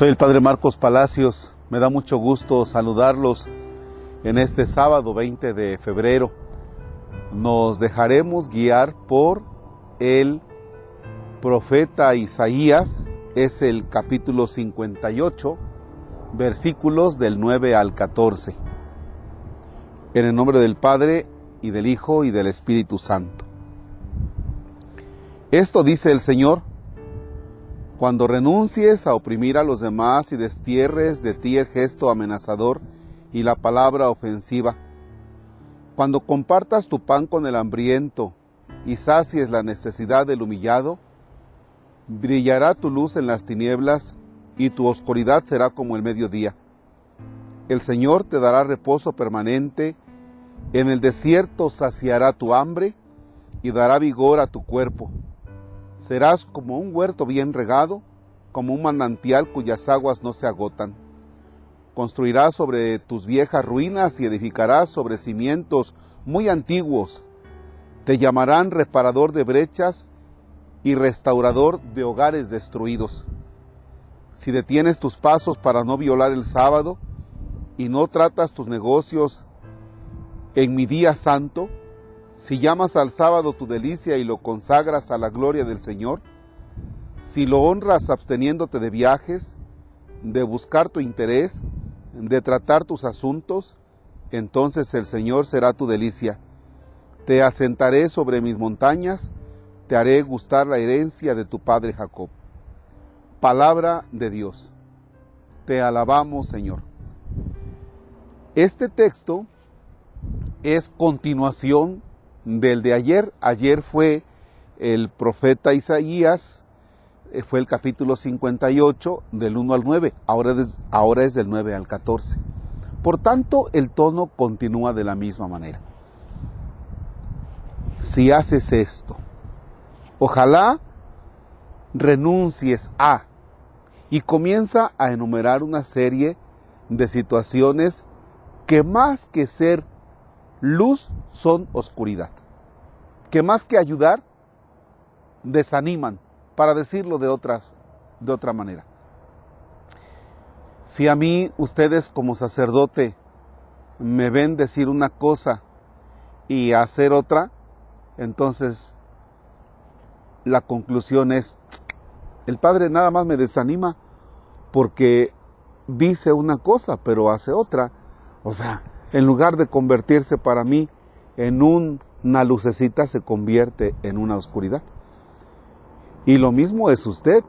Soy el Padre Marcos Palacios. Me da mucho gusto saludarlos en este sábado 20 de febrero. Nos dejaremos guiar por el profeta Isaías. Es el capítulo 58, versículos del 9 al 14. En el nombre del Padre y del Hijo y del Espíritu Santo. Esto dice el Señor cuando renuncies a oprimir a los demás y destierres de ti el gesto amenazador y la palabra ofensiva, cuando compartas tu pan con el hambriento y sacies la necesidad del humillado, brillará tu luz en las tinieblas y tu oscuridad será como el mediodía. El Señor te dará reposo permanente, en el desierto saciará tu hambre y dará vigor a tu cuerpo Serás como un huerto bien regado, como un manantial cuyas aguas no se agotan. Construirás sobre tus viejas ruinas y edificarás sobre cimientos muy antiguos. Te llamarán reparador de brechas y restaurador de hogares destruidos. Si detienes tus pasos para no violar el sábado y no tratas tus negocios en mi día santo, si llamas al sábado tu delicia y lo consagras a la gloria del Señor, si lo honras absteniéndote de viajes, de buscar tu interés, de tratar tus asuntos, entonces el Señor será tu delicia. Te asentaré sobre mis montañas, te haré gustar la herencia de tu padre Jacob. Palabra de Dios. Te alabamos, Señor. Este texto es continuación del de ayer. Ayer fue el profeta Isaías, eh, fue el capítulo 58 del 1 al 9, ahora es, ahora es del 9 al 14. Por tanto, el tono continúa de la misma manera. Si haces esto, ojalá renuncies a y comienza a enumerar una serie de situaciones que más que ser luz son oscuridad, que más que ayudar, desaniman, para decirlo de, otras, de otra manera. Si a mí ustedes como sacerdote me ven decir una cosa y hacer otra, entonces la conclusión es, el Padre nada más me desanima porque dice una cosa pero hace otra. O sea, en lugar de convertirse para mí en una lucecita, se convierte en una oscuridad. Y lo mismo es usted.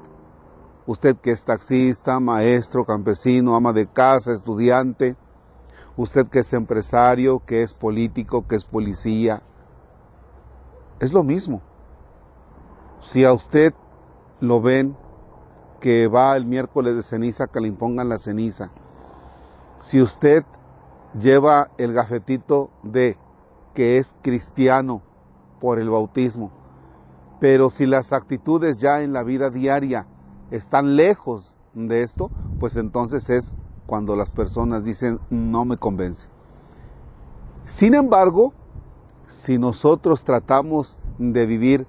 Usted que es taxista, maestro, campesino, ama de casa, estudiante. Usted que es empresario, que es político, que es policía. Es lo mismo. Si a usted lo ven que va el miércoles de ceniza, que le impongan la ceniza. Si usted lleva el gafetito de que es cristiano por el bautismo. Pero si las actitudes ya en la vida diaria están lejos de esto, pues entonces es cuando las personas dicen no me convence. Sin embargo, si nosotros tratamos de vivir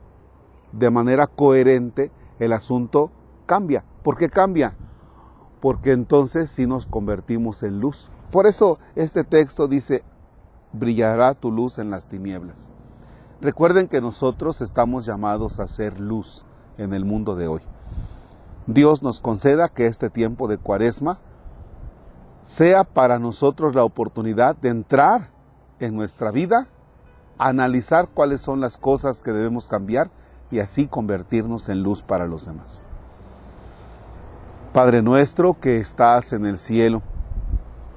de manera coherente, el asunto cambia. ¿Por qué cambia? Porque entonces sí nos convertimos en luz. Por eso este texto dice, brillará tu luz en las tinieblas. Recuerden que nosotros estamos llamados a ser luz en el mundo de hoy. Dios nos conceda que este tiempo de cuaresma sea para nosotros la oportunidad de entrar en nuestra vida, analizar cuáles son las cosas que debemos cambiar y así convertirnos en luz para los demás. Padre nuestro que estás en el cielo,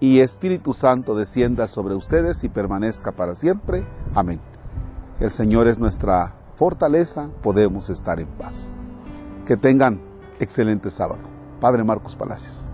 y Espíritu Santo descienda sobre ustedes y permanezca para siempre. Amén. El Señor es nuestra fortaleza, podemos estar en paz. Que tengan excelente sábado. Padre Marcos Palacios.